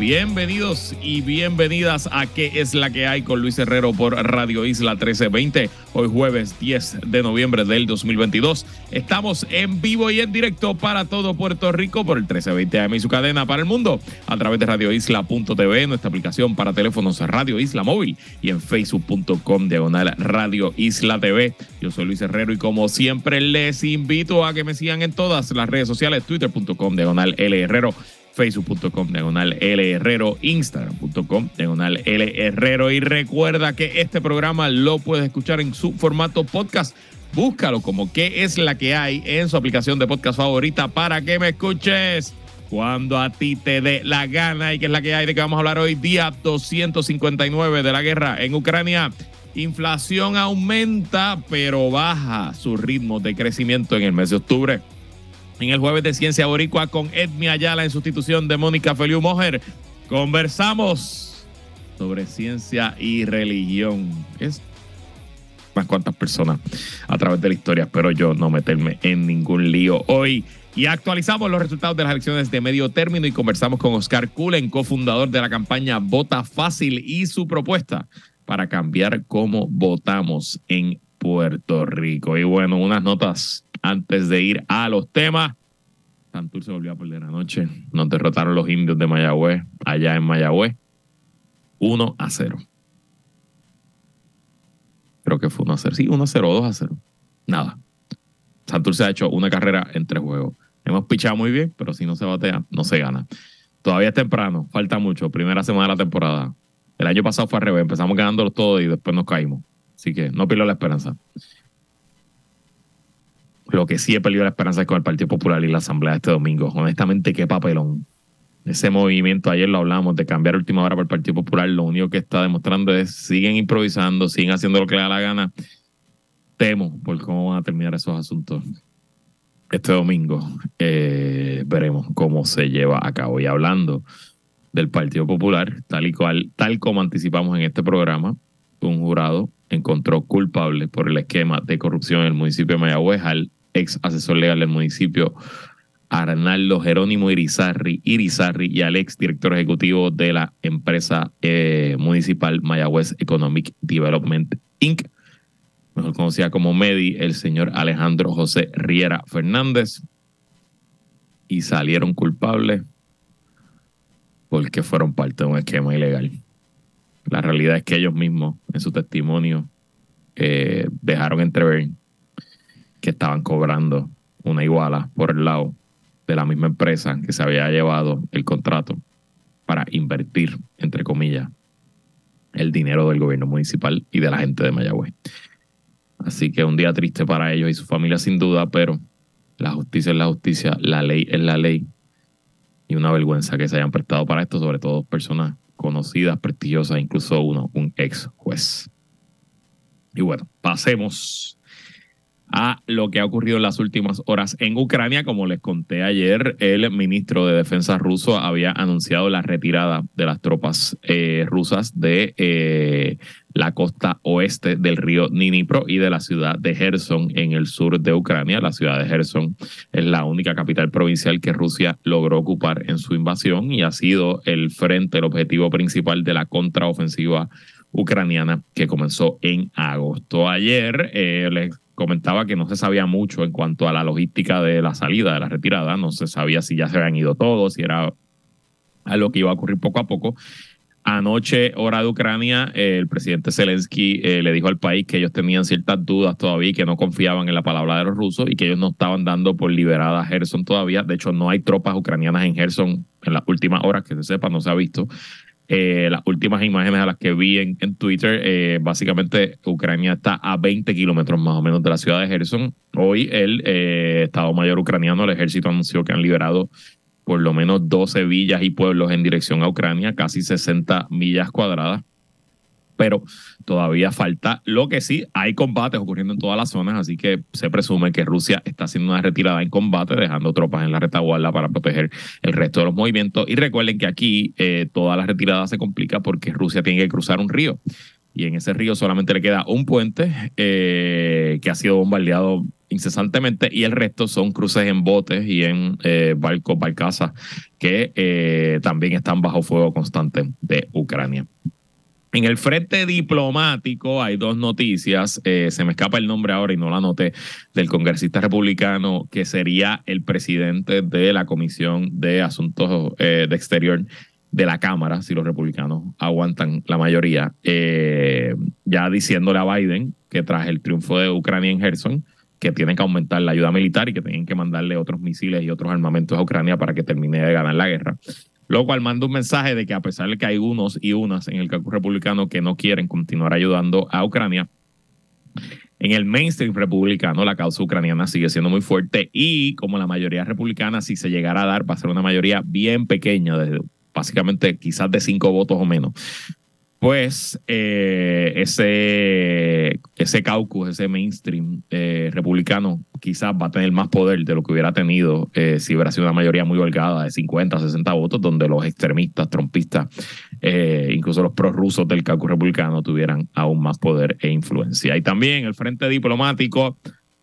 Bienvenidos y bienvenidas a ¿Qué es la que hay con Luis Herrero por Radio Isla 1320? Hoy jueves 10 de noviembre del 2022. Estamos en vivo y en directo para todo Puerto Rico por el 1320 AM y su cadena para el mundo a través de radioisla.tv, nuestra aplicación para teléfonos Radio Isla Móvil y en facebook.com diagonal Radio Isla TV. Yo soy Luis Herrero y como siempre les invito a que me sigan en todas las redes sociales, twitter.com diagonal L Herrero facebook.com diagonal L Herrero, instagram.com diagonal L Herrero. Y recuerda que este programa lo puedes escuchar en su formato podcast. Búscalo como qué es la que hay en su aplicación de podcast favorita para que me escuches. Cuando a ti te dé la gana y qué es la que hay de que vamos a hablar hoy día 259 de la guerra en Ucrania. Inflación aumenta pero baja su ritmo de crecimiento en el mes de octubre en el jueves de Ciencia Boricua con Edmi Ayala en sustitución de Mónica Feliu Mojer. Conversamos sobre ciencia y religión. Es más cuantas personas a través de la historia. Espero yo no meterme en ningún lío hoy. Y actualizamos los resultados de las elecciones de medio término y conversamos con Oscar Cullen, cofundador de la campaña Vota Fácil y su propuesta para cambiar cómo votamos en Puerto Rico. Y bueno, unas notas antes de ir a los temas. Santurce volvió a perder anoche. Nos derrotaron los indios de Mayagüez, allá en Mayagüez. 1 a 0. Creo que fue 1 a 0. Sí, 1 a 0 2 a 0. Nada. Santurce ha hecho una carrera en tres juegos. Hemos pichado muy bien, pero si no se batea, no se gana. Todavía es temprano, falta mucho. Primera semana de la temporada. El año pasado fue al revés. Empezamos ganándolo todo y después nos caímos. Así que no pierdo la esperanza. Lo que sí he perdido la esperanza es con el Partido Popular y la Asamblea este domingo. Honestamente, qué papelón. Ese movimiento, ayer lo hablamos, de cambiar última hora para el Partido Popular, lo único que está demostrando es siguen improvisando, siguen haciendo lo que les da la gana. Temo por cómo van a terminar esos asuntos este domingo. Eh, veremos cómo se lleva a cabo. Y hablando del Partido Popular, tal y cual, tal como anticipamos en este programa, un jurado encontró culpable por el esquema de corrupción en el municipio de Mayagüez al ex asesor legal del municipio, Arnaldo Jerónimo Irizarri, Irizarri y al ex director ejecutivo de la empresa eh, municipal Mayagüez Economic Development Inc., mejor conocida como MEDI, el señor Alejandro José Riera Fernández, y salieron culpables porque fueron parte de un esquema ilegal. La realidad es que ellos mismos, en su testimonio, eh, dejaron entrever que estaban cobrando una iguala por el lado de la misma empresa que se había llevado el contrato para invertir, entre comillas, el dinero del gobierno municipal y de la gente de Mayagüez. Así que un día triste para ellos y su familia sin duda, pero la justicia es la justicia, la ley es la ley y una vergüenza que se hayan prestado para esto, sobre todo personas conocidas, prestigiosas, incluso uno, un ex juez. Y bueno, pasemos a lo que ha ocurrido en las últimas horas en Ucrania. Como les conté ayer, el ministro de Defensa ruso había anunciado la retirada de las tropas eh, rusas de eh, la costa oeste del río Dnipro y de la ciudad de Gerson en el sur de Ucrania. La ciudad de Gerson es la única capital provincial que Rusia logró ocupar en su invasión y ha sido el frente, el objetivo principal de la contraofensiva ucraniana que comenzó en agosto. Ayer eh, les comentaba que no se sabía mucho en cuanto a la logística de la salida, de la retirada, no se sabía si ya se habían ido todos, si era algo que iba a ocurrir poco a poco. Anoche, hora de Ucrania, eh, el presidente Zelensky eh, le dijo al país que ellos tenían ciertas dudas todavía que no confiaban en la palabra de los rusos y que ellos no estaban dando por liberada a Gerson todavía. De hecho, no hay tropas ucranianas en Gerson en las últimas horas, que se sepa, no se ha visto. Eh, las últimas imágenes a las que vi en, Twitter, eh, básicamente Ucrania está a 20 kilómetros más o menos de la ciudad de Gerson. Hoy el eh, Estado Mayor ucraniano, el ejército anunció que han liberado por lo menos 12 villas y pueblos en dirección a Ucrania, casi 60 millas cuadradas. pero todavía falta. Lo que sí, hay combates ocurriendo en todas las zonas, así que se presume que Rusia está haciendo una retirada en combate, dejando tropas en la retaguardia para proteger el resto de los movimientos. Y recuerden que aquí eh, toda la retirada se complica porque Rusia tiene que cruzar un río. Y en ese río solamente le queda un puente eh, que ha sido bombardeado incesantemente y el resto son cruces en botes y en eh, barcos, barcazas que también están bajo fuego constante de Ucrania. En el frente diplomático hay dos noticias. Eh, se me escapa el nombre ahora y no la noté del congresista republicano que sería el presidente de la Comisión de Asuntos eh, de Exterior de la Cámara, si los republicanos aguantan la mayoría, eh, ya diciéndole a Biden que tras el triunfo de Ucrania en Gerson, que tienen que aumentar la ayuda militar y que tienen que mandarle otros misiles y otros armamentos a Ucrania para que termine de ganar la guerra. Lo cual manda un mensaje de que a pesar de que hay unos y unas en el campo republicano que no quieren continuar ayudando a Ucrania, en el mainstream republicano la causa ucraniana sigue siendo muy fuerte y como la mayoría republicana, si se llegara a dar, va a ser una mayoría bien pequeña, básicamente quizás de cinco votos o menos pues eh, ese, ese caucus, ese mainstream eh, republicano, quizás va a tener más poder de lo que hubiera tenido eh, si hubiera sido una mayoría muy holgada de 50, 60 votos, donde los extremistas, trompistas, incluso los prorrusos del caucus republicano tuvieran aún más poder e influencia. Y también el frente diplomático,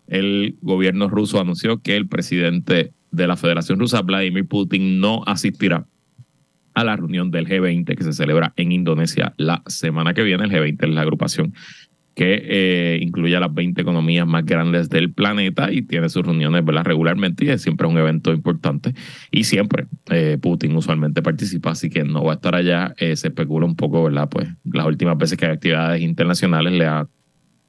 el gobierno ruso anunció que el presidente de la Federación Rusa, Vladimir Putin, no asistirá a la reunión del G20 que se celebra en Indonesia la semana que viene. El G20 es la agrupación que eh, incluye a las 20 economías más grandes del planeta y tiene sus reuniones regularmente y es siempre un evento importante y siempre eh, Putin usualmente participa, así que no va a estar allá. Eh, se especula un poco, ¿verdad? Pues las últimas veces que hay actividades internacionales le ha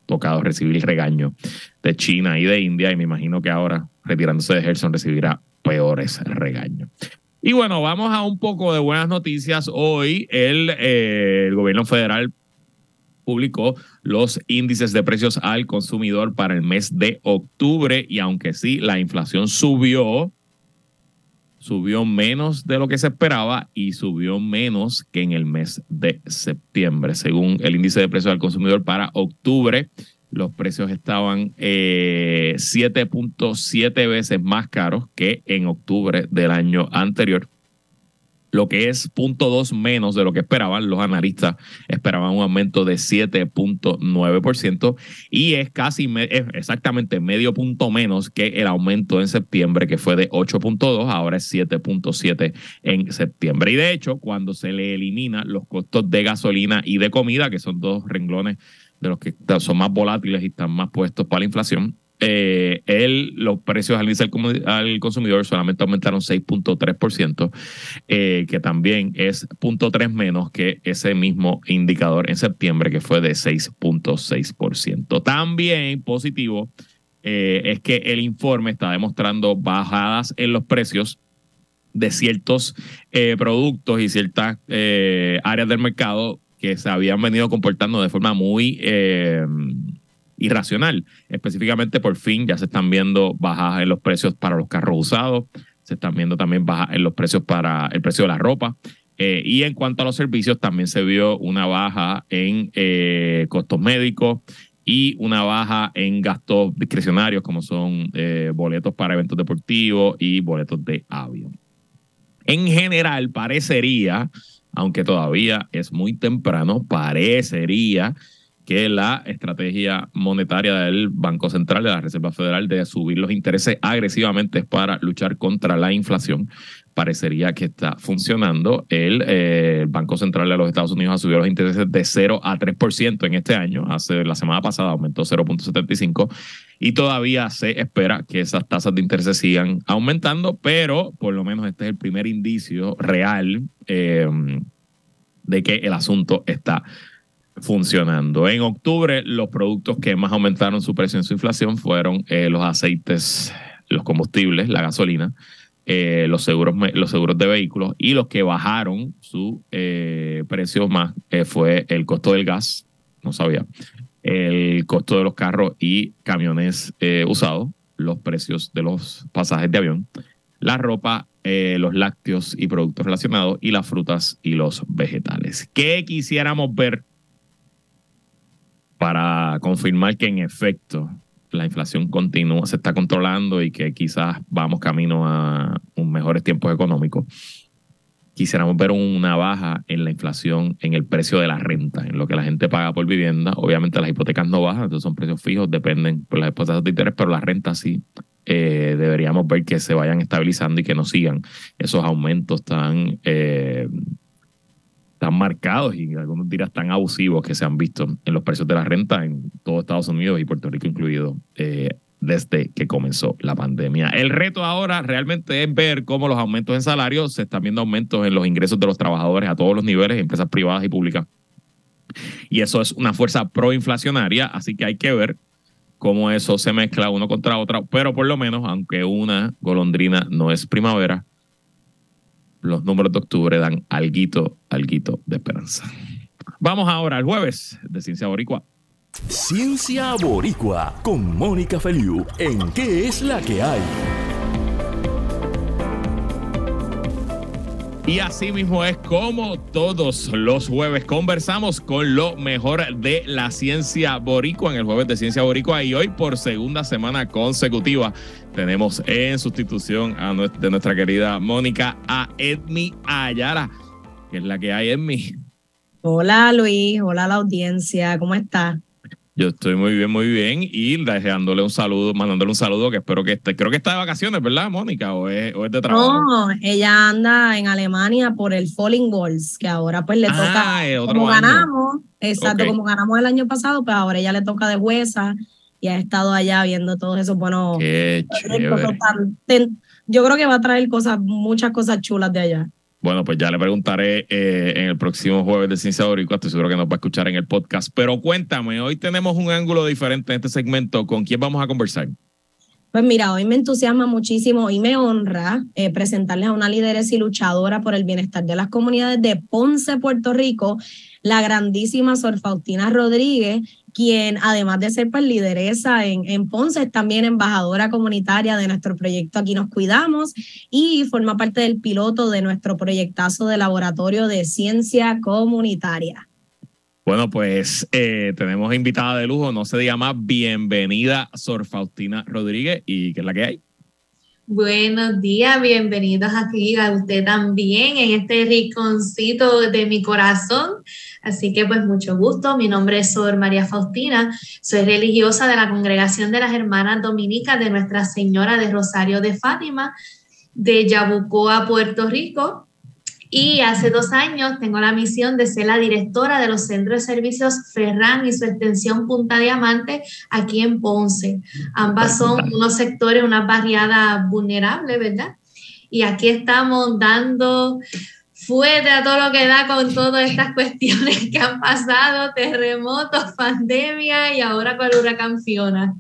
tocado recibir regaño de China y de India y me imagino que ahora retirándose de Gerson recibirá peores regaños. Y bueno, vamos a un poco de buenas noticias. Hoy el, eh, el gobierno federal publicó los índices de precios al consumidor para el mes de octubre y aunque sí, la inflación subió, subió menos de lo que se esperaba y subió menos que en el mes de septiembre, según el índice de precios al consumidor para octubre los precios estaban 7.7 eh, veces más caros que en octubre del año anterior, lo que es 0.2 menos de lo que esperaban. Los analistas esperaban un aumento de 7.9% y es casi exactamente medio punto menos que el aumento en septiembre, que fue de 8.2, ahora es 7.7 en septiembre. Y de hecho, cuando se le elimina los costos de gasolina y de comida, que son dos renglones de los que son más volátiles y están más puestos para la inflación. Eh, los precios al al consumidor solamente aumentaron 6.3%, eh, que también es 0.3 menos que ese mismo indicador en septiembre, que fue de 6.6%. También positivo eh, es que el informe está demostrando bajadas en los precios de ciertos eh, productos y ciertas áreas del mercado que se habían venido comportando de forma muy eh, irracional. Específicamente, por fin ya se están viendo bajas en los precios para los carros usados, se están viendo también bajas en los precios para el precio de la ropa. Eh, y en cuanto a los servicios, también se vio una baja en eh, costos médicos y una baja en gastos discrecionarios, como son boletos para eventos deportivos y boletos de avión. En general, parecería aunque todavía es muy temprano, parecería que la estrategia monetaria del Banco Central de la Reserva Federal de subir los intereses agresivamente para luchar contra la inflación parecería que está funcionando. El, eh, Banco Central de los Estados Unidos ha subido los intereses de 0 a 3% en este año. Hace la semana pasada aumentó 0.75 y todavía se espera que esas tasas de interés sigan aumentando, pero por lo menos este es el primer indicio real eh, de que el asunto está funcionando. En octubre, los productos que más aumentaron su precio en su inflación fueron eh, los aceites, los combustibles, la gasolina, eh, los, seguros, los seguros de vehículos y los que bajaron su precio más fue el costo del gas, no sabía, el costo de los carros y camiones eh, usados, los precios de los pasajes de avión, la ropa, eh, los lácteos y productos relacionados y las frutas y los vegetales. ¿Qué quisiéramos ver para confirmar que en efecto la inflación continúa, se está controlando y que quizás vamos camino a un mejores tiempos económicos. Quisiéramos ver una baja en la inflación, en el precio de la renta, en lo que la gente paga por vivienda. Obviamente las hipotecas no bajan, entonces son precios fijos, dependen por las tasas de interés, pero la renta sí. Eh, deberíamos ver que se vayan estabilizando y que no sigan esos aumentos tan eh, tan marcados y algunos dirán tan abusivos que se han visto en los precios de la renta en todo Estados Unidos y Puerto Rico incluido eh, desde que comenzó la pandemia. El reto ahora realmente es ver cómo los aumentos en salarios, se están viendo aumentos en los ingresos de los trabajadores a todos los niveles, empresas privadas y públicas. Y eso es una fuerza proinflacionaria, así que hay que ver cómo eso se mezcla uno contra otra, pero por lo menos, aunque una golondrina no es primavera, los números de octubre dan alguito, alguito de esperanza. Vamos ahora al jueves de Ciencia Boricua. Ciencia Boricua con Mónica Feliu en ¿Qué es la que hay? Y así mismo es como todos los jueves conversamos con lo mejor de la ciencia boricua en el jueves de ciencia boricua y hoy por segunda semana consecutiva tenemos en sustitución a de nuestra querida Mónica a Edmi Ayala, que es la que hay Edmi. Hola Luis, hola la audiencia, ¿cómo estás? Yo estoy muy bien, muy bien. Y dejándole un saludo, mandándole un saludo que espero que esté. Creo que está de vacaciones, ¿verdad, Mónica? ¿O es, de trabajo? No, ella anda en Alemania por el Falling Walls, que ahora pues le toca. Ah, como ganamos, exacto, como ganamos el año pasado, pues ahora ella le toca de huesa y ha estado allá viendo todos esos buenos. Qué. Yo creo que va a traer cosas, muchas cosas chulas de allá. Bueno, pues ya le preguntaré eh, en el próximo jueves de Ciencia Boricua. Estoy seguro que nos va a escuchar en el podcast. Pero cuéntame, hoy tenemos un ángulo diferente en este segmento. ¿Con quién vamos a conversar? Pues mira, hoy me entusiasma muchísimo y me honra eh, presentarles a una lideresa y luchadora por el bienestar de las comunidades de Ponce, Puerto Rico, la grandísima Sor Faustina Rodríguez, quien además de ser pues, lideresa en, en Ponce, es también embajadora comunitaria de nuestro proyecto Aquí nos cuidamos y forma parte del piloto de nuestro proyectazo de laboratorio de ciencia comunitaria. Bueno, pues eh, tenemos invitada de lujo, no se diga más, bienvenida Sor Faustina Rodríguez y ¿qué es la que hay? Buenos días, bienvenidos aquí a usted también en este rinconcito de mi corazón. Así que pues mucho gusto, mi nombre es Sor María Faustina, soy religiosa de la Congregación de las Hermanas Dominicas de Nuestra Señora de Rosario de Fátima de Yabucoa, Puerto Rico. Y hace dos años tengo la misión de ser la directora de los centros de servicios Ferran y su extensión Punta Diamante aquí en Ponce. Ambas son unos sectores, una barriada vulnerable, ¿verdad? Y aquí estamos dando fuerte a todo lo que da con todas estas cuestiones que han pasado, terremotos, pandemia y ahora con el huracán Fiona.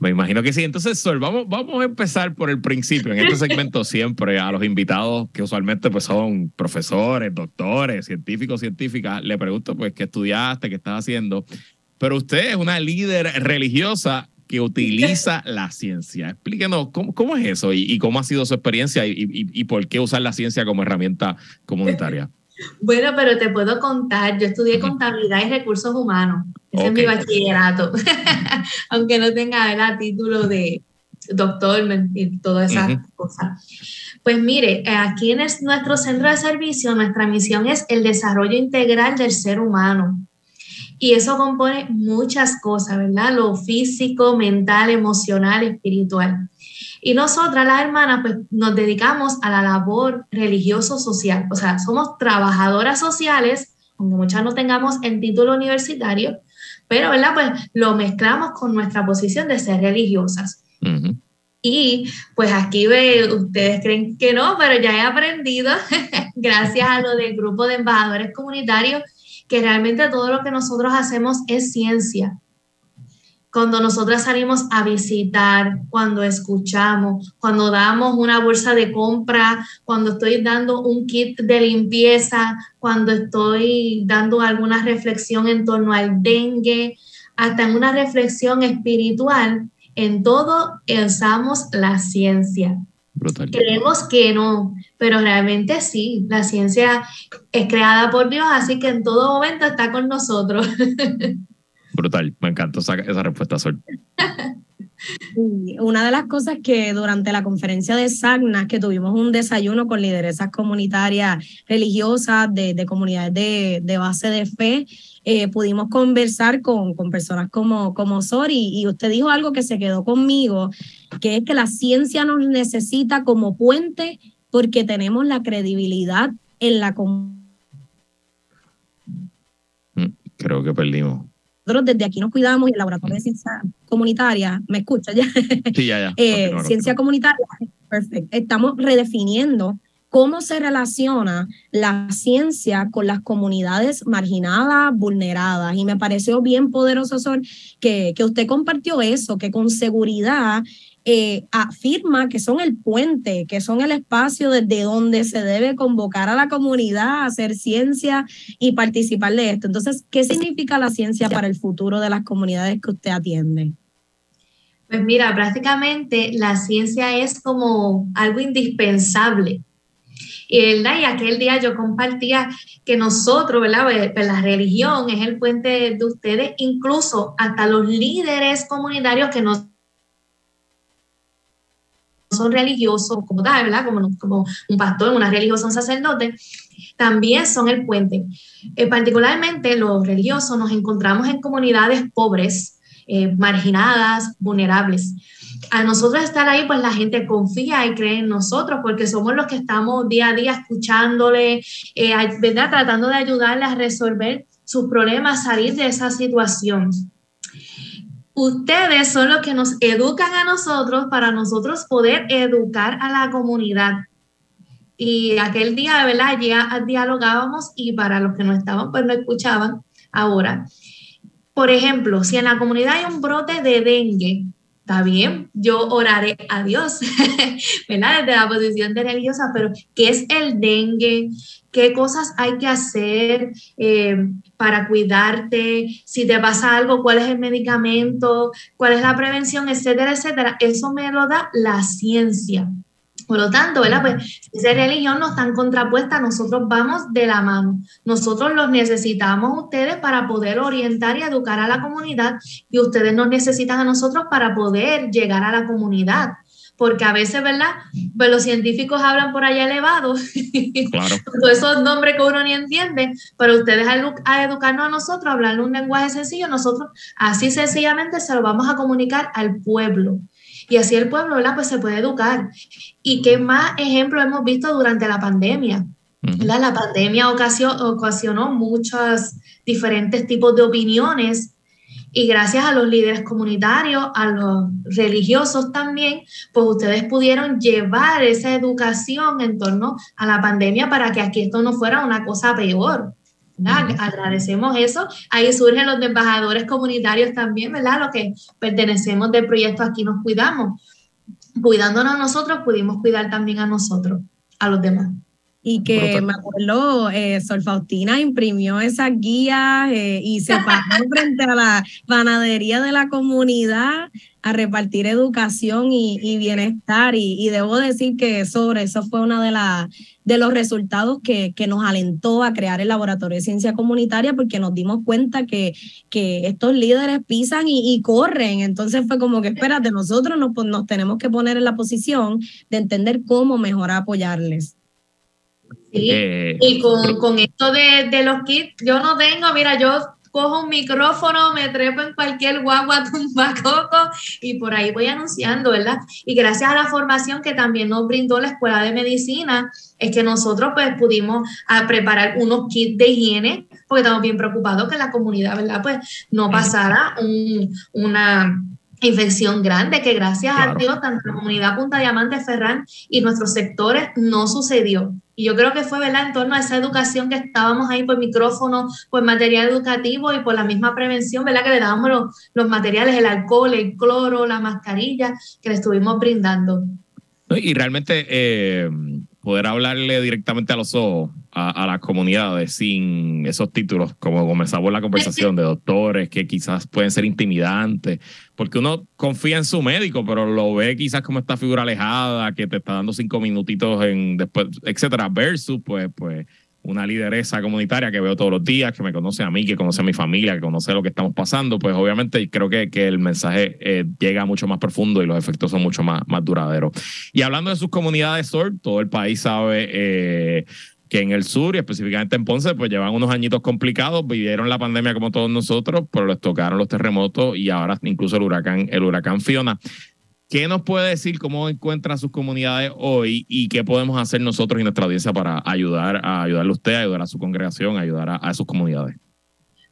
Me imagino que sí. Entonces, Sol, vamos, vamos a empezar por el principio. En este segmento siempre a los invitados, que usualmente pues son profesores, doctores, científicos, científicas, le pregunto pues qué estudiaste, qué estás haciendo. Pero usted es una líder religiosa que utiliza la ciencia. Explíquenos cómo, cómo es eso y, cómo ha sido su experiencia y, y, por qué usar la ciencia como herramienta comunitaria. Bueno, pero te puedo contar, yo estudié contabilidad y recursos humanos, ese es mi bachillerato, aunque no tenga el título de doctor y todas esas cosas. Pues mire, aquí en nuestro centro de servicio, nuestra misión es el desarrollo integral del ser humano. Y eso compone muchas cosas, ¿verdad? Lo físico, mental, emocional, espiritual. Y nosotras, las hermanas, pues nos dedicamos a la labor religioso-social. O sea, somos trabajadoras sociales, aunque muchas no tengamos el título universitario, pero, ¿verdad? Pues lo mezclamos con nuestra posición de ser religiosas. Y pues aquí ve, ustedes creen que no, pero ya he aprendido, gracias a lo del grupo de embajadores comunitarios, que realmente todo lo que nosotros hacemos es ciencia. Cuando nosotras salimos a visitar, cuando escuchamos, cuando damos una bolsa de compra, cuando estoy dando un kit de limpieza, cuando estoy dando alguna reflexión en torno al dengue, hasta en una reflexión espiritual, en todo usamos la ciencia. Creemos que no, pero realmente sí, la ciencia es creada por Dios, así que en todo momento está con nosotros. brutal. Me encantó esa, esa respuesta, Sol. Una de las cosas que durante la conferencia de SAGNAS, que tuvimos un desayuno con lideresas comunitarias religiosas de, comunidades de, base de fe, eh, pudimos conversar con, con personas como, como Sori y usted dijo algo que se quedó conmigo, que es que la ciencia nos necesita como puente porque tenemos la credibilidad en la comunidad. Mm, creo que perdimos nosotros desde aquí nos cuidamos y el laboratorio de ciencia comunitaria, ¿me escucha ya? Sí, ya, ya. Eh, ciencia comunitaria, perfecto. Estamos redefiniendo cómo se relaciona la ciencia con las comunidades marginadas, vulneradas. Y me pareció bien poderoso, Sol, que, que usted compartió eso, que con seguridad eh, afirma que son el puente, que son el espacio desde donde se debe convocar a la comunidad a hacer ciencia y participar de esto. Entonces, ¿qué significa la ciencia para el futuro de las comunidades que usted atiende? Pues mira, prácticamente la ciencia es como algo indispensable. Y, ¿verdad? y aquel día yo compartía que nosotros, ¿verdad? Pues, la religión es el puente de ustedes, incluso hasta los líderes comunitarios que nos son religiosos como tal, ¿verdad? Como, como un pastor, una religiosa, un sacerdote, también son el puente. Eh, particularmente los religiosos nos encontramos en comunidades pobres, eh, marginadas, vulnerables. A nosotros estar ahí, pues la gente confía y cree en nosotros porque somos los que estamos día a día escuchándole, eh. Tratando de ayudarle a resolver sus problemas, salir de esa situación ustedes son los que nos educan a nosotros para nosotros poder educar a la comunidad. Y aquel día, verdad, ya dialogábamos y para los que no estaban, pues no escuchaban ahora. Por ejemplo, si en la comunidad hay un brote de dengue, está bien, yo oraré a Dios, ¿verdad? Desde la posición de religiosa, pero ¿qué es el dengue? qué cosas hay que hacer eh, para cuidarte, si te pasa algo, cuál es el medicamento, cuál es la prevención, etcétera, etcétera. Eso me lo da la ciencia. Por lo tanto, ¿verdad? Pues esa religión no está contrapuesta, nosotros vamos de la mano. Nosotros los necesitamos ustedes para poder orientar y educar a la comunidad y ustedes nos necesitan a nosotros para poder llegar a la comunidad porque a veces, ¿verdad? Pues los científicos hablan por allá elevados, claro. esos nombres que uno ni entiende, pero ustedes a, educarnos a nosotros, a hablar un lenguaje sencillo, nosotros así sencillamente se lo vamos a comunicar al pueblo. Y así el pueblo, ¿verdad? Pues se puede educar. ¿Y qué más ejemplos hemos visto durante la pandemia? La pandemia ocasionó, ocasionó muchos diferentes tipos de opiniones y gracias a los líderes comunitarios, a los religiosos también, pues ustedes pudieron llevar esa educación en torno a la pandemia para que aquí esto no fuera una cosa peor. Agradecemos eso. Ahí surgen los embajadores comunitarios también, ¿verdad? Los que pertenecemos del proyecto Aquí nos cuidamos. Cuidándonos a nosotros, pudimos cuidar también a nosotros, a los demás y que me acuerdo, eh, Sol Faustina imprimió esas guías eh, y se paró frente a la panadería de la comunidad a repartir educación y, bienestar. Y, debo decir que sobre eso fue uno de, de los resultados que, que, nos alentó a crear el Laboratorio de Ciencia Comunitaria porque nos dimos cuenta que, que estos líderes pisan y, corren. Entonces fue como que, espérate, nosotros nos, nos tenemos que poner en la posición de entender cómo mejor apoyarles. Eh, y con, con esto de, de, los kits, yo no tengo, mira, yo cojo un micrófono, me trepo en cualquier guagua tumbacoco y por ahí voy anunciando, ¿verdad? Y gracias a la formación que también nos brindó la Escuela de Medicina, es que nosotros pues pudimos a ah, preparar unos kits de higiene, porque estamos bien preocupados que la comunidad, ¿verdad? Pues no pasara un, una infección grande que gracias a Dios, tanto la comunidad Punta Diamante, Ferran y nuestros sectores no sucedió. Y yo creo que fue, ¿verdad?, en torno a esa educación que estábamos ahí por micrófono, por material educativo y por la misma prevención, ¿verdad?, que le dábamos los, los materiales, el alcohol, el cloro, la mascarilla, que le estuvimos brindando. Y realmente eh, poder hablarle directamente a los ojos a, las comunidades sin esos títulos, como comenzamos la conversación de doctores que quizás pueden ser intimidantes, porque uno confía en su médico, pero lo ve quizás como esta figura alejada que te está dando cinco minutitos en después, etcétera, versus pues, pues una lideresa comunitaria que veo todos los días, que me conoce a mí, que conoce a mi familia, que conoce lo que estamos pasando, pues obviamente creo que, que el mensaje eh, llega mucho más profundo y los efectos son mucho más, más duraderos. Y hablando de sus comunidades SOR, todo el país sabe eh, que en el sur y específicamente en Ponce, pues llevan unos añitos complicados, vivieron la pandemia como todos nosotros, pero les tocaron los terremotos y ahora incluso el huracán, el huracán Fiona. ¿Qué nos puede decir cómo encuentran sus comunidades hoy y qué podemos hacer nosotros y nuestra audiencia para ayudar a ayudarle a usted, ayudar a su congregación, ayudar a, sus comunidades?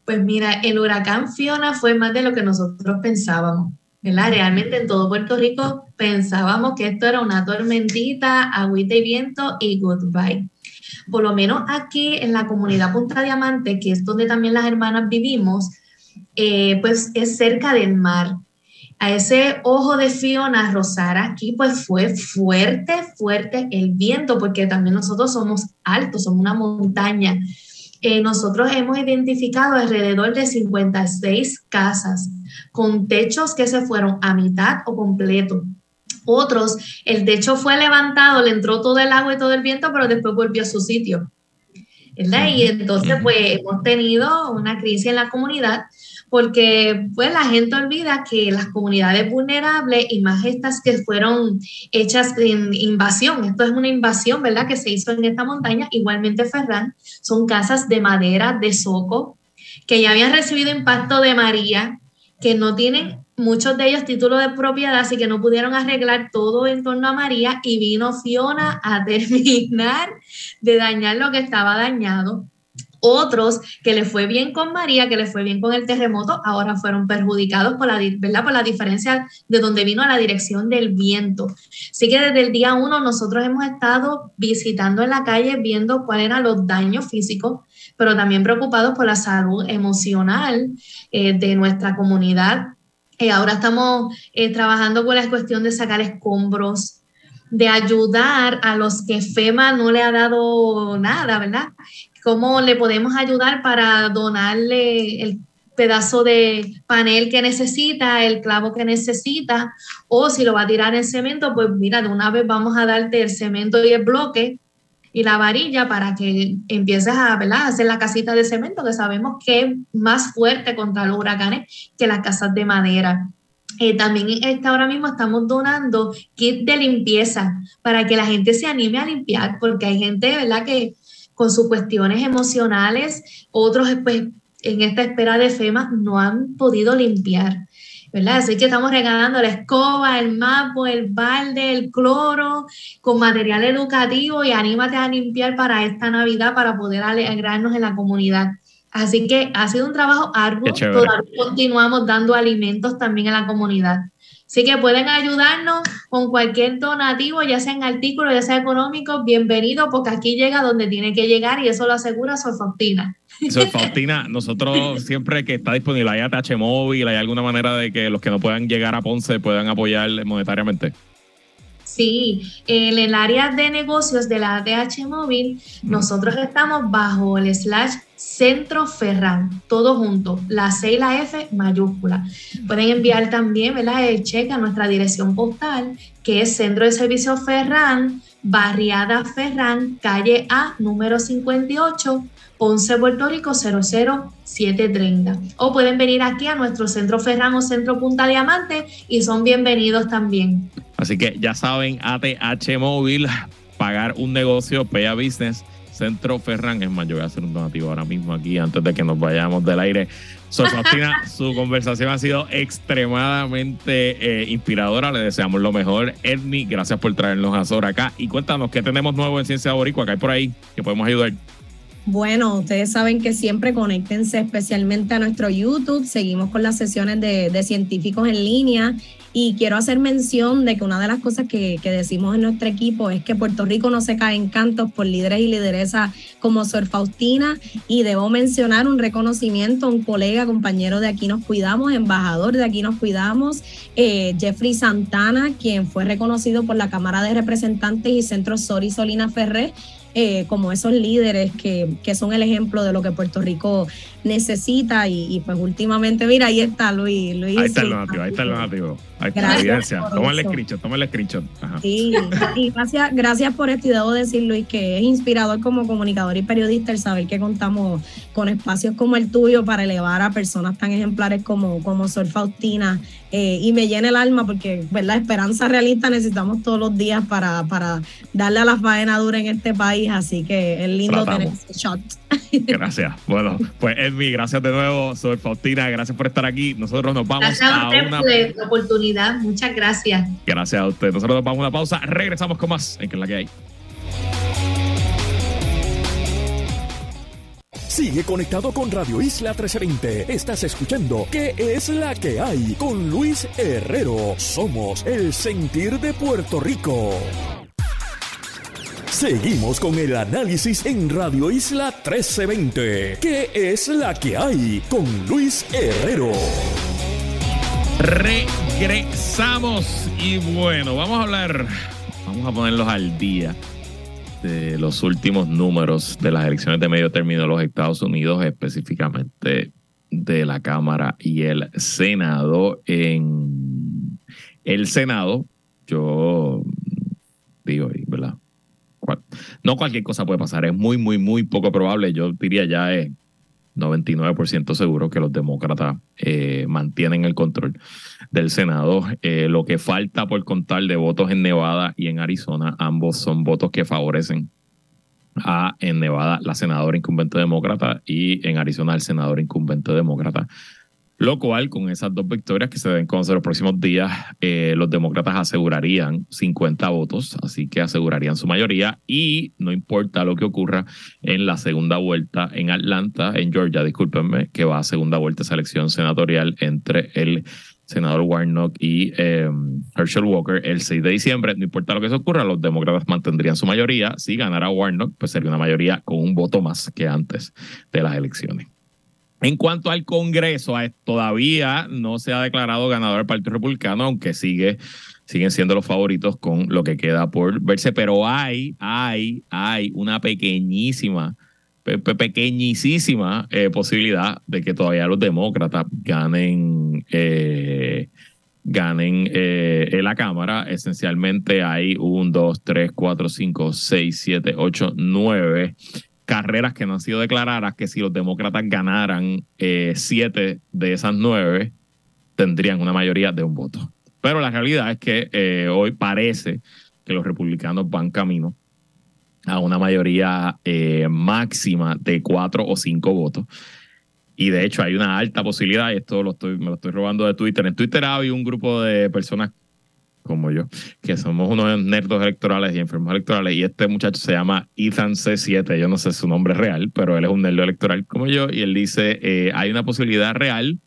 Pues mira, el huracán Fiona fue más de lo que nosotros pensábamos. ¿verdad? Realmente en todo Puerto Rico pensábamos que esto era una tormentita, agüita y viento y goodbye. Por lo menos aquí en la comunidad Punta Diamante, que es donde también las hermanas vivimos, eh, pues es cerca del mar a ese ojo de Fiona rozar aquí, pues fue fuerte, fuerte el viento, porque también nosotros somos altos, somos una montaña. Eh, nosotros hemos identificado alrededor de 56 casas con techos que se fueron a mitad o completo. Otros, el techo fue levantado, le entró todo el agua y todo el viento, pero después volvió a su sitio. ¿verdad? Y entonces, pues, hemos tenido una crisis en la comunidad porque pues la gente olvida que las comunidades vulnerables y más estas que fueron hechas en invasión, esto es una invasión, ¿verdad? Que se hizo en esta montaña, igualmente Ferran, son casas de madera, de soco, que ya habían recibido impacto de María, que no tienen muchos de ellos títulos de propiedad, así que no pudieron arreglar todo en torno a María y vino Fiona a terminar de dañar lo que estaba dañado. Otros que le fue bien con María, que le fue bien con el terremoto, ahora fueron perjudicados por la, ¿verdad? por la diferencia de donde vino a la dirección del viento. Así que desde el día uno nosotros hemos estado visitando en la calle, viendo cuáles eran los daños físicos, pero también preocupados por la salud emocional eh, de nuestra comunidad. Eh, ahora estamos eh, trabajando con la cuestión de sacar escombros, de ayudar a los que FEMA no le ha dado nada, ¿verdad? Cómo le podemos ayudar para donarle el pedazo de panel que necesita, el clavo que necesita, o si lo va a tirar en cemento, pues mira, de una vez vamos a darte el cemento y el bloque y la varilla para que empieces a, hacer la casita de cemento, que sabemos que es más fuerte contra los huracanes que las casas de madera. Eh, también esta, ahora mismo estamos donando kits de limpieza para que la gente se anime a limpiar, porque hay gente, ¿verdad?, que con sus cuestiones emocionales, otros pues, en esta espera de FEMA no han podido limpiar. ¿verdad? Así que estamos regalando la escoba, el mapo, el balde, el cloro, con material educativo y anímate a limpiar para esta Navidad para poder alegrarnos en la comunidad. Así que ha sido un trabajo arduo, todavía continuamos dando alimentos también a la comunidad. Así que pueden ayudarnos con cualquier donativo, ya sea en artículos, ya sea económico, bienvenido, porque aquí llega donde tiene que llegar y eso lo asegura Sor Faustina. Sor Faustina, nosotros siempre que está disponible, hay ATH móvil, hay alguna manera de que los que no puedan llegar a Ponce puedan apoyar monetariamente. Sí, en el área de negocios de la ATH móvil, nosotros estamos bajo el slash Centro Ferran, todo junto, la C y la F mayúscula. Pueden enviar también ¿verdad? el cheque a nuestra dirección postal, que es Centro de Servicios Ferran, Barriada Ferran, calle A, número 58, Ponce, Puerto Rico 00730. O pueden venir aquí a nuestro Centro Ferran o Centro Punta Diamante y son bienvenidos también. Así que ya saben, ATH Móvil, pagar un negocio, Pay Business, Centro Ferran. Es más, yo voy a hacer un donativo ahora mismo aquí antes de que nos vayamos del aire. Sofastina, su conversación ha sido extremadamente eh, inspiradora. Le deseamos lo mejor. Edni, gracias por traernos a Sora acá. Y cuéntanos qué tenemos nuevo en Ciencia Boricua, que hay por ahí que podemos ayudar. Bueno, ustedes saben que siempre conéctense especialmente a nuestro YouTube. Seguimos con las sesiones de, de científicos en línea y quiero hacer mención de que una de las cosas que, decimos en nuestro equipo es que Puerto Rico no se cae en cantos por líderes y lideresas como Sor Faustina. Y debo mencionar un reconocimiento a un colega, compañero de Aquí Nos Cuidamos, embajador de Aquí Nos Cuidamos, eh, Jeffrey Santana, quien fue reconocido por la Cámara de Representantes y Centro Sor y Solina Ferré eh, como esos líderes que, que, son el ejemplo de lo que Puerto Rico necesita y, pues últimamente, mira, ahí está Luis. Luis ahí está el donativo, ahí está el donativo. Ahí está la evidencia. Toma el screenshot, toma el screenshot. Sí, y gracias, gracias por esto y debo decir, Luis, que es inspirador como comunicador y periodista el saber que contamos con espacios como el tuyo para elevar a personas tan ejemplares como, como Sor Faustina eh, y me llena el alma porque, ¿verdad? Esperanza realista necesitamos todos los días para, para darle a la faena dura en este país, así que es lindo tener ese shot. Gracias. Bueno, pues Edmi, gracias de nuevo, Sor Faustina, gracias por estar aquí. Nosotros nos vamos gracias a, una la oportunidad. Muchas gracias. Gracias a usted. Nosotros nos vamos a una pausa. Regresamos con más en que es la que hay. Sigue conectado con Radio Isla 1320. Estás escuchando ¿Qué es la que hay? Con Luis Herrero. Somos el sentir de Puerto Rico. Seguimos con el análisis en Radio Isla 1320. ¿Qué es la que hay? Con Luis Herrero. Regresamos y bueno, vamos a hablar, vamos a ponerlos al día de los últimos números de las elecciones de medio término de los Estados Unidos, específicamente de la Cámara y el Senado. En el Senado, yo digo. No cualquier cosa puede pasar, es muy, muy, muy poco probable. Yo diría ya es 99% seguro que los demócratas eh, mantienen el control del Senado. Eh, lo que falta por contar de votos en Nevada y en Arizona, ambos son votos que favorecen a en Nevada la senadora incumbente demócrata y en Arizona el senador incumbente demócrata. Lo cual, con esas dos victorias que se deben conocer los próximos días, eh, los demócratas asegurarían 50 votos, así que asegurarían su mayoría y no importa lo que ocurra en la segunda vuelta en Atlanta, en Georgia, discúlpenme, que va a segunda vuelta esa elección senatorial entre el senador Warnock y em, Herschel Walker el 6 de diciembre. No importa lo que se ocurra, los demócratas mantendrían su mayoría. Si ganara Warnock, pues sería una mayoría con un voto más que antes de las elecciones. En cuanto al Congreso, todavía no se ha declarado ganador el Partido Republicano, aunque sigue, siguen siendo los favoritos con lo que queda por verse, pero hay, hay, hay una pequeñísima, pequeñísima eh, posibilidad de que todavía los demócratas ganen. Eh, ganen eh, en la Cámara. Esencialmente hay un, dos, tres, cuatro, cinco, seis, siete, ocho, nueve carreras que no han sido declaradas, que si los demócratas ganaran eh, siete de esas nueve, tendrían una mayoría de un voto. Pero la realidad es que eh, hoy parece que los republicanos van camino a una mayoría eh, máxima de cuatro o cinco votos. Y de hecho hay una alta posibilidad, y esto lo estoy, me lo estoy robando de Twitter. En Twitter había un grupo de personas como yo, que somos unos nerdos electorales y enfermos electorales, y este muchacho se llama Ethan C7, yo no sé su nombre real, pero él es un nerdo electoral como yo, y él dice, eh, hay una posibilidad real,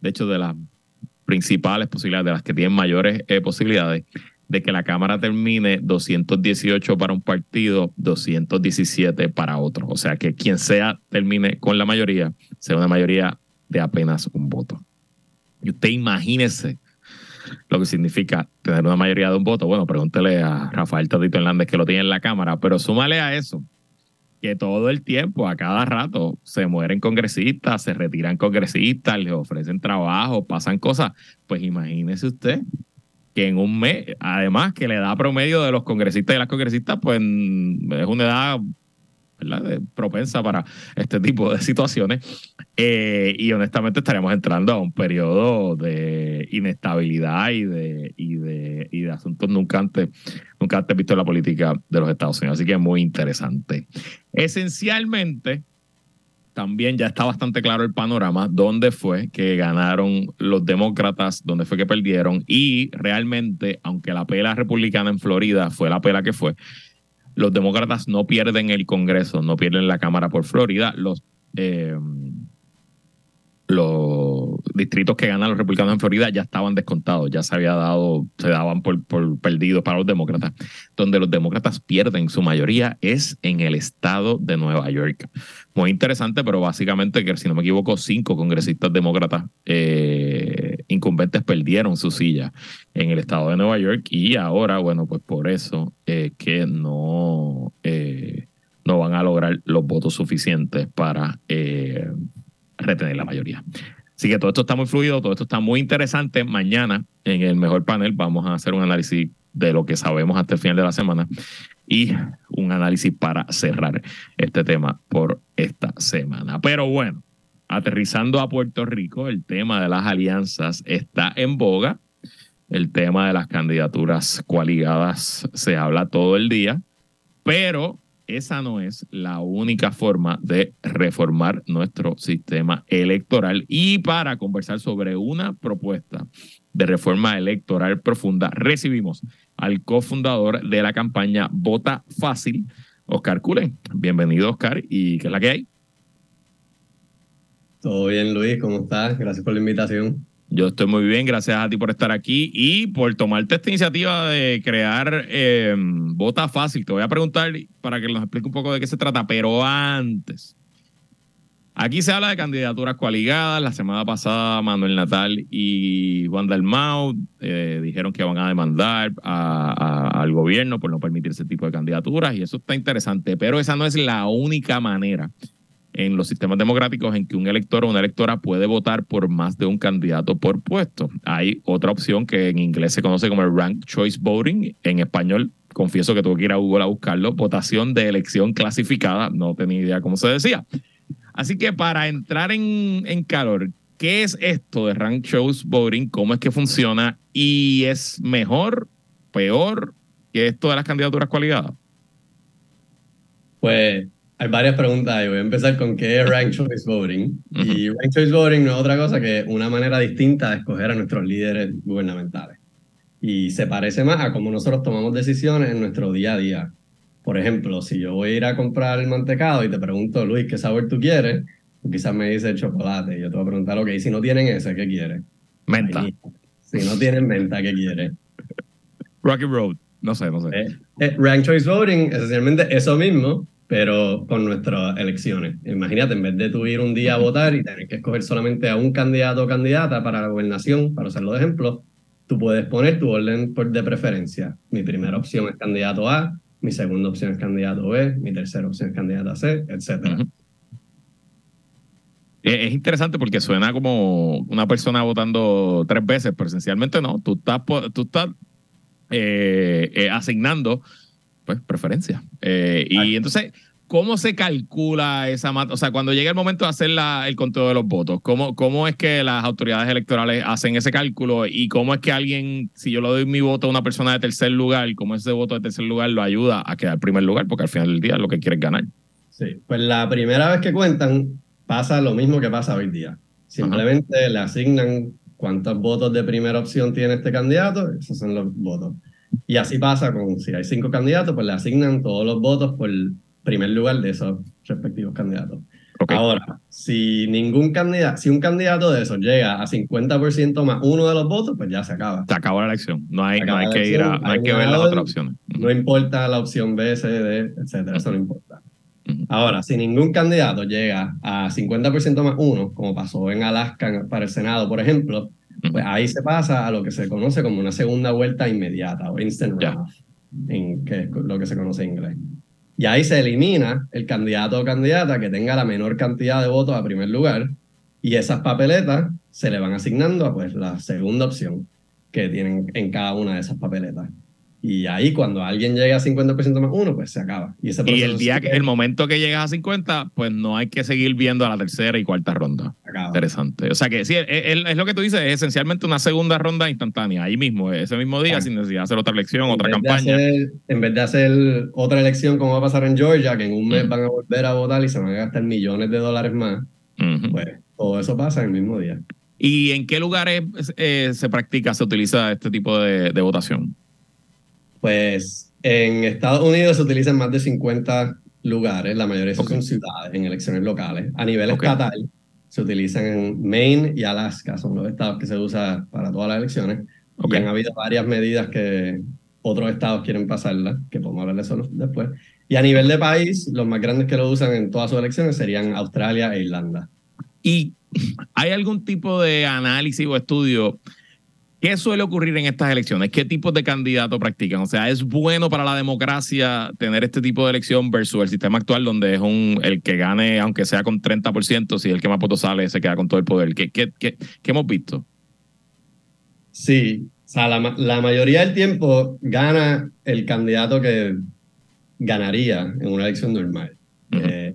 de hecho de las principales posibilidades, de las que tienen mayores eh, posibilidades, de que la Cámara termine 218 para un partido, 217 para otro. O sea, que quien sea termine con la mayoría, sea una mayoría de apenas un voto. Y usted imagínese lo que significa tener una mayoría de un voto. Bueno, pregúntele a Rafael Tadito Hernández que lo tiene en la Cámara, pero súmale a eso que todo el tiempo, a cada rato, se mueren congresistas, se retiran congresistas, les ofrecen trabajo, pasan cosas. Pues imagínese usted que en un mes, además que la edad promedio de los congresistas y las congresistas, pues es una edad propensa para este tipo de situaciones. Eh, y honestamente estaremos entrando a un periodo de inestabilidad y de, y de, y de asuntos nunca antes, nunca antes visto en la política de los Estados Unidos. Así que es muy interesante. Esencialmente, también ya está bastante claro el panorama, dónde fue que ganaron los demócratas, dónde fue que perdieron y realmente, aunque la pela republicana en Florida fue la pela que fue, los demócratas no pierden el Congreso, no pierden la Cámara por Florida. Los, eh, los distritos que ganan los republicanos en Florida ya estaban descontados, ya se había dado, se daban por, perdidos para los demócratas. Donde los demócratas pierden su mayoría es en el estado de Nueva York. Muy interesante, pero básicamente que si no me equivoco, cinco congresistas demócratas eh, incumbentes perdieron su silla en el estado de Nueva York y ahora, bueno, pues por eso que no... Eh, no van a lograr los votos suficientes para eh, retener la mayoría. Así que todo esto está muy fluido, todo esto está muy interesante. Mañana, en el mejor panel, vamos a hacer un análisis de lo que sabemos hasta el final de la semana y un análisis para cerrar este tema por esta semana. Pero bueno, aterrizando a Puerto Rico, el tema de las alianzas está en boga. El tema de las candidaturas coaligadas se habla todo el día, pero esa no es la única forma de reformar nuestro sistema electoral. Y para conversar sobre una propuesta de reforma electoral profunda, recibimos al cofundador de la campaña Vota Fácil, Oscar Culen. Bienvenido, Oscar. ¿Y qué es la que hay? Todo bien, Luis. ¿Cómo estás? Gracias por la invitación. Yo estoy muy bien, gracias a ti por estar aquí y por tomarte esta iniciativa de crear eh, Vota Fácil. Te voy a preguntar para que nos explique un poco de qué se trata, pero antes. Aquí se habla de candidaturas coaligadas. La semana pasada Manuel Natal y Juan Dalmau eh, dijeron que van a demandar al gobierno por no permitir ese tipo de candidaturas y eso está interesante, pero esa no es la única manera en los sistemas democráticos en que un elector o una electora puede votar por más de un candidato por puesto. Hay otra opción que en inglés se conoce como el Rank Choice Voting. En español, confieso que tuve que ir a Google a buscarlo, votación de elección clasificada. No tenía idea cómo se decía. Así que para entrar en, en calor, ¿qué es esto de Rank Choice Voting? ¿Cómo es que funciona? ¿Y es mejor, peor que esto de las candidaturas coaligadas? Pues hay varias preguntas y voy a empezar con qué es Rank Choice Voting. Y Rank Choice Voting no es otra cosa que una manera distinta de escoger a nuestros líderes gubernamentales. Y se parece más a cómo nosotros tomamos decisiones en nuestro día a día. Por ejemplo, si yo voy a ir a comprar el mantecado y te pregunto, Luis, ¿qué sabor tú quieres? Tú quizás me dice chocolate. Y yo te voy a preguntar, ok, si no tienen ese, ¿qué quieres? Menta. Si no tienen menta, ¿qué quieres? Rocky Road. No sé, no sé. Eh, eh, Rank Choice Voting, esencialmente eso mismo, pero con nuestras elecciones. Imagínate, en vez de tú ir un día a votar y tener que escoger solamente a un candidato o candidata para la gobernación, para usarlo de ejemplo, tú puedes poner tu orden de preferencia. Mi primera opción es candidato A, mi segunda opción es candidato B, mi tercera opción es candidato C, etc. Es interesante porque suena como una persona votando tres veces, pero esencialmente no. Tú estás, tú estás eh, eh, asignando pues, preferencia. Eh, y entonces, ¿cómo se calcula esa mata? O sea, cuando llega el momento de hacer la, el conteo de los votos, ¿cómo, ¿cómo es que las autoridades electorales hacen ese cálculo? ¿Y cómo es que alguien, si yo le doy mi voto a una persona de tercer lugar, cómo ese voto de tercer lugar lo ayuda a quedar en primer lugar? Porque al final del día lo que quiere es ganar. Sí, pues la primera vez que cuentan pasa lo mismo que pasa hoy día. Simplemente le asignan cuántos votos de primera opción tiene este candidato, esos son los votos. Y así pasa con, si hay cinco candidatos, pues le asignan todos los votos por el primer lugar de esos respectivos candidatos. Ahora, si ningún candidato, si un candidato de esos llega a 50% más uno de los votos, pues ya se acaba. Se acaba la elección. No hay, no hay que ir a, no hay que ver las otras opciones. No importa la opción B, C, D, etcétera, eso no importa. Ahora, si ningún candidato llega a 50% más uno, como pasó en Alaska para el Senado, por ejemplo, pues ahí se pasa a lo que se conoce como una segunda vuelta inmediata o instant runoff, en que es lo que se conoce en inglés. Y ahí se elimina el candidato o candidata que tenga la menor cantidad de votos a primer lugar y esas papeletas se le van asignando a pues, la segunda opción que tienen en cada una de esas papeletas. Y ahí cuando alguien llega a 50% más uno, pues se acaba. Y, ese y el día que, el momento que llegas a 50, pues no hay que seguir viendo a la tercera y cuarta ronda. Interesante. O sea que sí, es, lo que tú dices, es esencialmente una segunda ronda instantánea, ahí mismo, ese mismo día, sin necesidad de hacer otra elección, otra campaña. en vez de hacer otra elección como va a pasar en Georgia, que en un mes van a volver a votar y se van a gastar millones de dólares más, pues todo eso pasa en el mismo día. ¿Y en qué lugares eh, se practica, se utiliza este tipo de votación? Pues en Estados Unidos se utilizan más de 50 lugares, la mayoría son ciudades en elecciones locales. A nivel estatal se utilizan en Maine y Alaska, son los estados que se usan para todas las elecciones. Y han habido varias medidas que otros estados quieren pasarlas, que podemos hablar de eso después. Y a nivel de país, los más grandes que lo usan en todas sus elecciones serían Australia e Irlanda. ¿Y hay algún tipo de análisis o estudio ¿Qué suele ocurrir en estas elecciones? ¿Qué tipos de candidatos practican? O sea, ¿es bueno para la democracia tener este tipo de elección versus el sistema actual donde es un el que gane, aunque sea con 30%, si el que más votos sale, se queda con todo el poder? ¿Qué, qué, qué, hemos visto? Sí, o sea, la, la, mayoría del tiempo gana el candidato que ganaría en una elección normal. Eh,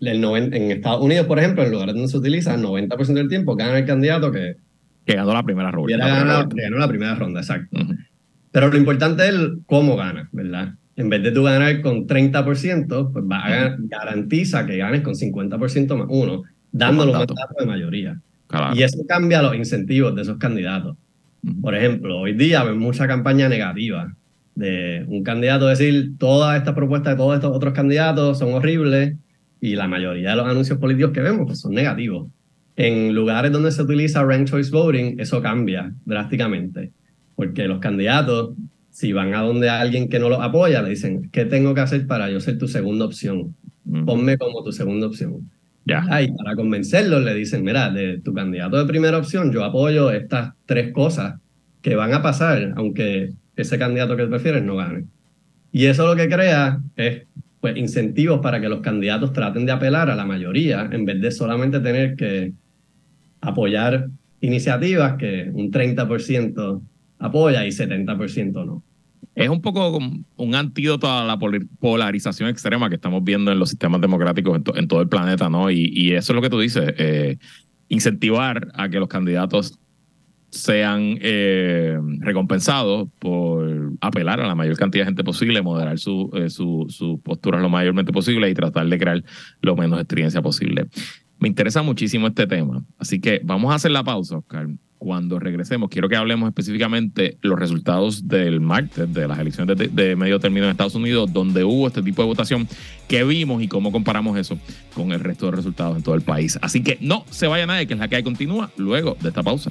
el en Estados Unidos, por ejemplo, en lugares donde se utiliza, el 90% del tiempo gana el candidato que que ganó la primera ronda. ganó, la primera ronda, exacto. Pero lo importante es cómo gana, ¿verdad? En vez de tú ganar con 30%, pues va a garantiza que ganes con 50% más uno, dándole un mandato de mayoría. Y eso cambia los incentivos de esos candidatos. Por ejemplo, hoy día ven mucha campaña negativa de un candidato decir todas estas propuestas de todos estos otros candidatos son horribles y la mayoría de los anuncios políticos que vemos pues, son negativos. En lugares donde se utiliza rank choice voting, eso cambia drásticamente, porque los candidatos, si van a donde alguien que no los apoya, le dicen, ¿qué tengo que hacer para yo ser tu segunda opción? Ponme como tu segunda opción. Ya. Y para convencerlos le dicen, mira, de tu candidato de primera opción, yo apoyo estas tres cosas que van a pasar, aunque ese candidato que prefieres no gane. Y eso lo que crea es pues, incentivos para que los candidatos traten de apelar a la mayoría en vez de solamente tener que apoyar iniciativas que un 30% apoya y 70% no. Es un poco un antídoto a la polarización extrema que estamos viendo en los sistemas democráticos en, todo el planeta, ¿no? Y, eso es lo que tú dices, eh, incentivar a que los candidatos sean eh, recompensados por apelar a la mayor cantidad de gente posible, moderar sus eh, su, posturas lo mayormente posible y tratar de crear lo menos experiencia posible. Me interesa muchísimo este tema, así que vamos a hacer la pausa, Oscar. Cuando regresemos, quiero que hablemos específicamente los resultados del martes de las elecciones de, medio término en Estados Unidos, donde hubo este tipo de votación, que vimos y cómo comparamos eso con el resto de resultados en todo el país. Así que no se vaya nadie, que es la que continúa luego de esta pausa.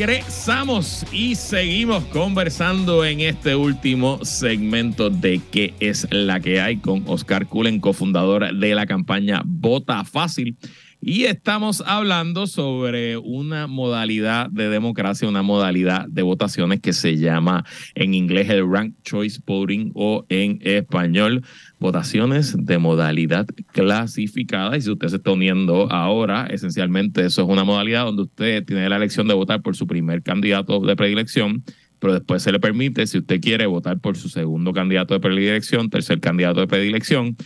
Regresamos y seguimos conversando en este último segmento de qué es la que hay con Oscar Cullen, cofundador de la campaña Vota Fácil. Y estamos hablando sobre una modalidad de democracia, una modalidad de votaciones que se llama en inglés el Rank Choice Voting o en español votaciones de modalidad clasificada. Y si usted se está uniendo ahora, esencialmente eso es una modalidad donde usted tiene la elección de votar por su primer candidato de predilección pero después se le permite, si usted quiere, votar por su segundo candidato de predilección, tercer candidato de predilección,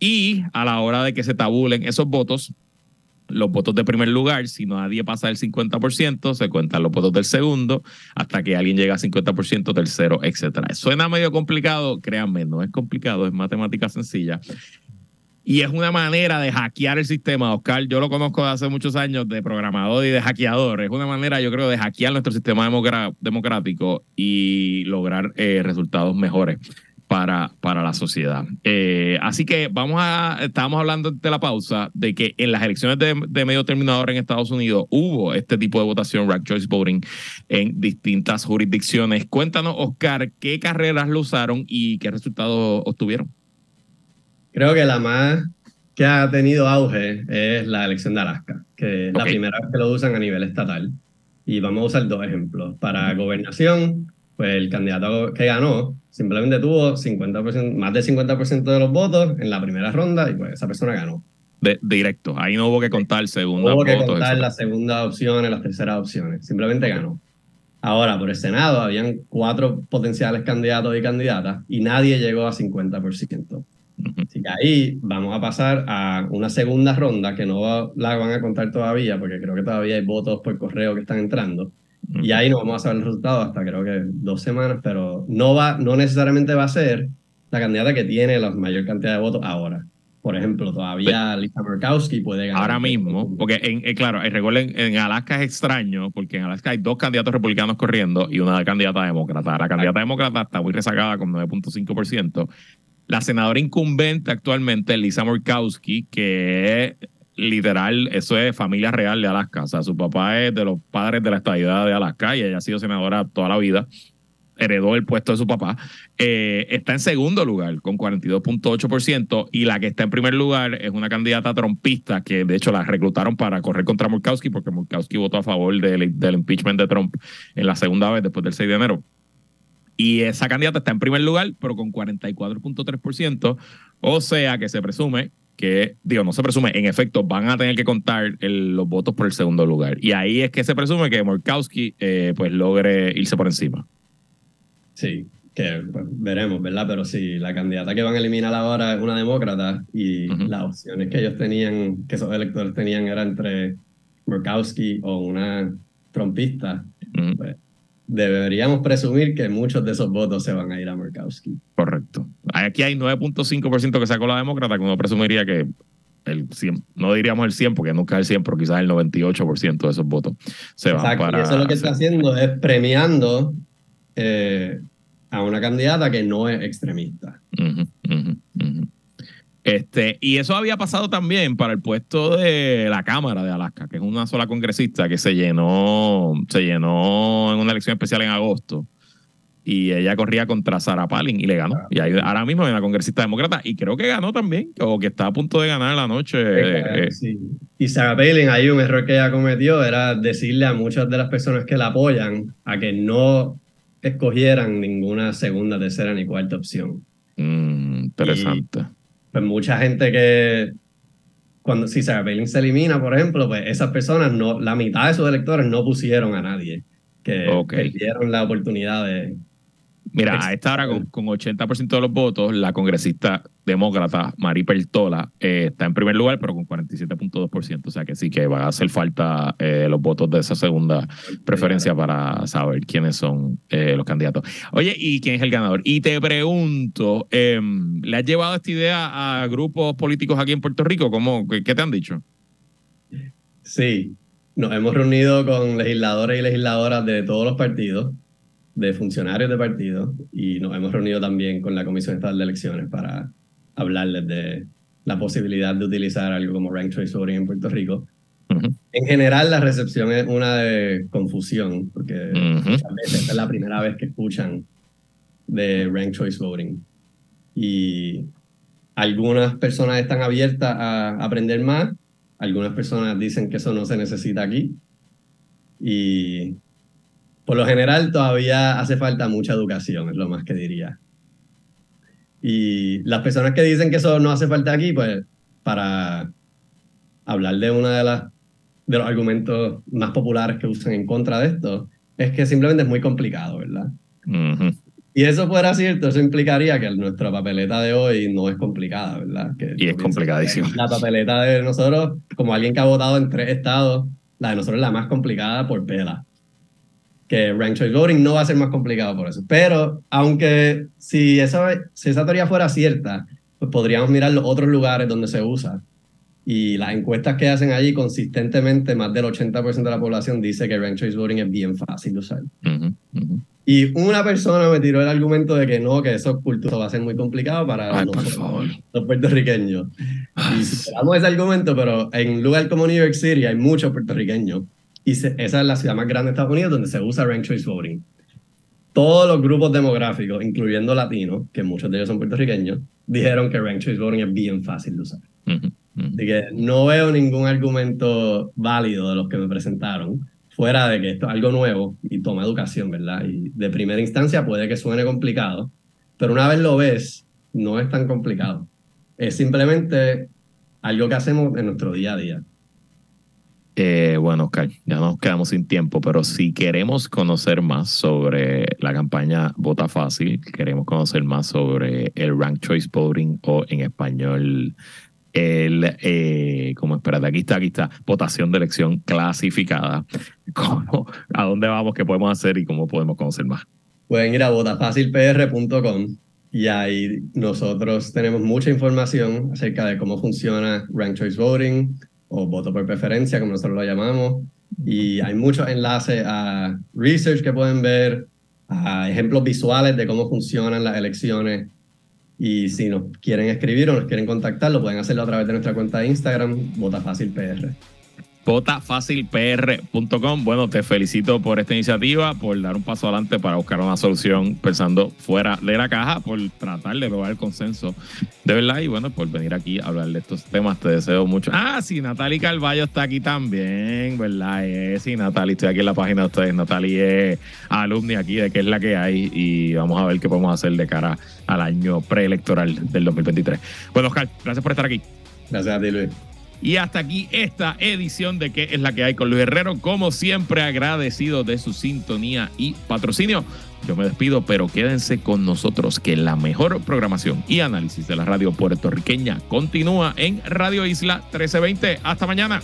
y a la hora de que se tabulen esos votos, los votos de primer lugar, si nadie pasa del 50%, se cuentan los votos del segundo, hasta que alguien llega al 50%, tercero, etc. Suena medio complicado, créanme, no es complicado, es matemática sencilla. Y es una manera de hackear el sistema. Oscar, yo lo conozco de hace muchos años de programador y de hackeador. Es una manera, yo creo, de hackear nuestro sistema democrático y lograr eh, resultados mejores para, para la sociedad. Eh, así que vamos a, estábamos hablando de la pausa de que en las elecciones de, medio terminador en Estados Unidos hubo este tipo de votación, rack choice voting, en distintas jurisdicciones. Cuéntanos, Oscar, qué carreras lo usaron y qué resultados obtuvieron. Creo que la más que ha tenido auge es la elección de Alaska, que es la primera vez que lo usan a nivel estatal. Y vamos a usar dos ejemplos. Para gobernación, pues el candidato que ganó simplemente tuvo 50%, más del 50% de los votos en la primera ronda y pues esa persona ganó. De, directo, ahí no hubo que contar segunda No hubo que contar las segundas opciones, las terceras opciones, simplemente ganó. Ahora, por el Senado habían cuatro potenciales candidatos y candidatas y nadie llegó a 50%. Así que ahí vamos a pasar a una segunda ronda que no la van a contar todavía porque creo que todavía hay votos por correo que están entrando. Y ahí no vamos a saber el resultado hasta creo que dos semanas, pero no, va, no necesariamente va a ser la candidata que tiene la mayor cantidad de votos ahora. por ejemplo, todavía Lisa Murkowski puede ganar. Ahora mismo, porque en, eh, claro, recuerden, en Alaska es extraño, porque en Alaska hay dos candidatos republicanos corriendo y una candidata demócrata. La candidata demócrata está muy rezagada con 9.5%. La senadora incumbente actualmente, Lisa Murkowski, que literal, eso es familia real de Alaska. O sea, su papá es de los padres de la estadidad de Alaska y ella ha sido senadora toda la vida. Heredó el puesto de su papá. Eh, está en segundo lugar con 42.8% y la que está en primer lugar es una candidata trompista que de hecho la reclutaron para correr contra Murkowski porque Murkowski votó a favor del, del impeachment de Trump en la segunda vez después del 6 de enero. Y esa candidata está en primer lugar, pero con 44.3%. O sea que se presume que, digo, no se presume, en efecto, van a tener que contar los votos por el segundo lugar. Y ahí es que se presume que Murkowski eh, pues logre irse por encima. Sí, que pues, veremos, ¿verdad? Pero sí, la candidata que van a eliminar ahora es una demócrata y las opciones que ellos tenían, que esos electores tenían, era entre Murkowski o una trompista. pues, deberíamos presumir que muchos de esos votos se van a ir a Murkowski. Correcto. Aquí hay 9.5% que sacó la demócrata, que uno presumiría que el 100, no diríamos el 100 porque nunca es el 100, pero quizás el 98% de esos votos se van para... Y eso lo que está haciendo es premiando eh, a una candidata que no es extremista. Este, y eso había pasado también para el puesto de la Cámara de Alaska, que es una sola congresista que se llenó, se llenó en una elección especial en agosto. Y ella corría contra Sarah Palin y le ganó. Y ahora mismo hay una congresista demócrata y creo que ganó también, o que está a punto de ganar la noche. Eh, y Sarah Palin, ahí un error que ella cometió era decirle a muchas de las personas que la apoyan a que no escogieran ninguna segunda, tercera ni cuarta opción. Mm, interesante pues mucha gente que cuando si Sarah Palin se elimina, por ejemplo, pues esas personas no, la mitad de sus electores no pusieron a nadie que perdieron la oportunidad de, Mira, a esta hora con, con 80% de los votos, la congresista demócrata Mari Pertola eh, está en primer lugar, pero con 47.2%. O sea que sí que va a hacer falta eh, los votos de esa segunda preferencia para saber quiénes son eh, los candidatos. Oye, ¿y quién es el ganador? Y te pregunto, em, ¿le has llevado esta idea a grupos políticos aquí en Puerto Rico? ¿Cómo, qué, qué te han dicho? Sí, nos hemos reunido con legisladores y legisladoras de todos los partidos de funcionarios de partido y nos hemos reunido también con la Comisión Estatal de Elecciones para hablarles de la posibilidad de utilizar algo como Rank Choice Voting en Puerto Rico. En general, la recepción es una de confusión, porque muchas veces es la primera vez que escuchan de Rank Choice Voting. Y algunas personas están abiertas a aprender más, algunas personas dicen que eso no se necesita aquí. Y por lo general todavía hace falta mucha educación, es lo más que diría. Y las personas que dicen que eso no hace falta aquí, pues para hablar de uno de, las, de los argumentos más populares que usan en contra de esto, es que simplemente es muy complicado, ¿verdad? Y eso fuera cierto, eso implicaría que nuestra papeleta de hoy no es complicada, ¿verdad? Que y es complicadísimo. La papeleta de nosotros, como alguien que ha votado en tres estados, la de nosotros es la más complicada por pela que Rank Choice Voting no va a ser más complicado por eso. Pero aunque si esa, si esa teoría fuera cierta, pues podríamos mirar los otros lugares donde se usa. Y las encuestas que hacen allí consistentemente, más del 80% de la población dice que Rank Choice Voting es bien fácil de usar. Y una persona me tiró el argumento de que no, que eso cultura va a ser muy complicado para los, los, puertorriqueños. Y si damos ese argumento, pero en un lugar como New York City hay muchos puertorriqueños y esa es la ciudad más grande de Estados Unidos donde se usa Rank Choice Voting. Todos los grupos demográficos, incluyendo latinos, que muchos de ellos son puertorriqueños, dijeron que Rank Choice Voting es bien fácil de usar. Así que no veo ningún argumento válido de los que me presentaron, fuera de que esto es algo nuevo y toma educación, ¿verdad? Y de primera instancia puede que suene complicado, pero una vez lo ves, no es tan complicado. Es simplemente algo que hacemos en nuestro día a día. Eh, bueno, Oscar, ya nos quedamos sin tiempo, pero si queremos conocer más sobre la campaña Vota Fácil, queremos conocer más sobre el Rank Choice Voting o en español el, eh, como aquí está, aquí está, votación de elección clasificada. ¿Cómo, ¿A dónde vamos? ¿Qué podemos hacer y cómo podemos conocer más? Pueden ir a votafacilpr.com y ahí nosotros tenemos mucha información acerca de cómo funciona Rank Choice Voting o voto por preferencia, como nosotros lo llamamos. Y hay muchos enlaces a research que pueden ver, a ejemplos visuales de cómo funcionan las elecciones. Y si nos quieren escribir o nos quieren contactar, lo pueden hacerlo a través de nuestra cuenta de Instagram, VotaFácilPR votafacilpr.com. Bueno, te felicito por esta iniciativa, por dar un paso adelante para buscar una solución pensando fuera de la caja, por tratar de lograr el consenso de verdad y bueno, por venir aquí a hablar de estos temas. Te deseo mucho. Ah, sí, Natalie Carballo está aquí también, ¿verdad? Eh, sí, Natalie, estoy aquí en la página de ustedes. Natalie es alumni aquí de qué es la que hay y vamos a ver qué podemos hacer de cara al año preelectoral del 2023. Bueno, Oscar, gracias por estar aquí. Gracias a ti, Luis. Y hasta aquí esta edición de ¿Qué es la que hay con Luis Herrero? Como siempre, agradecido de su sintonía y patrocinio. Yo me despido, pero quédense con nosotros que la mejor programación y análisis de la radio puertorriqueña continúa en Radio Isla 1320. Hasta mañana.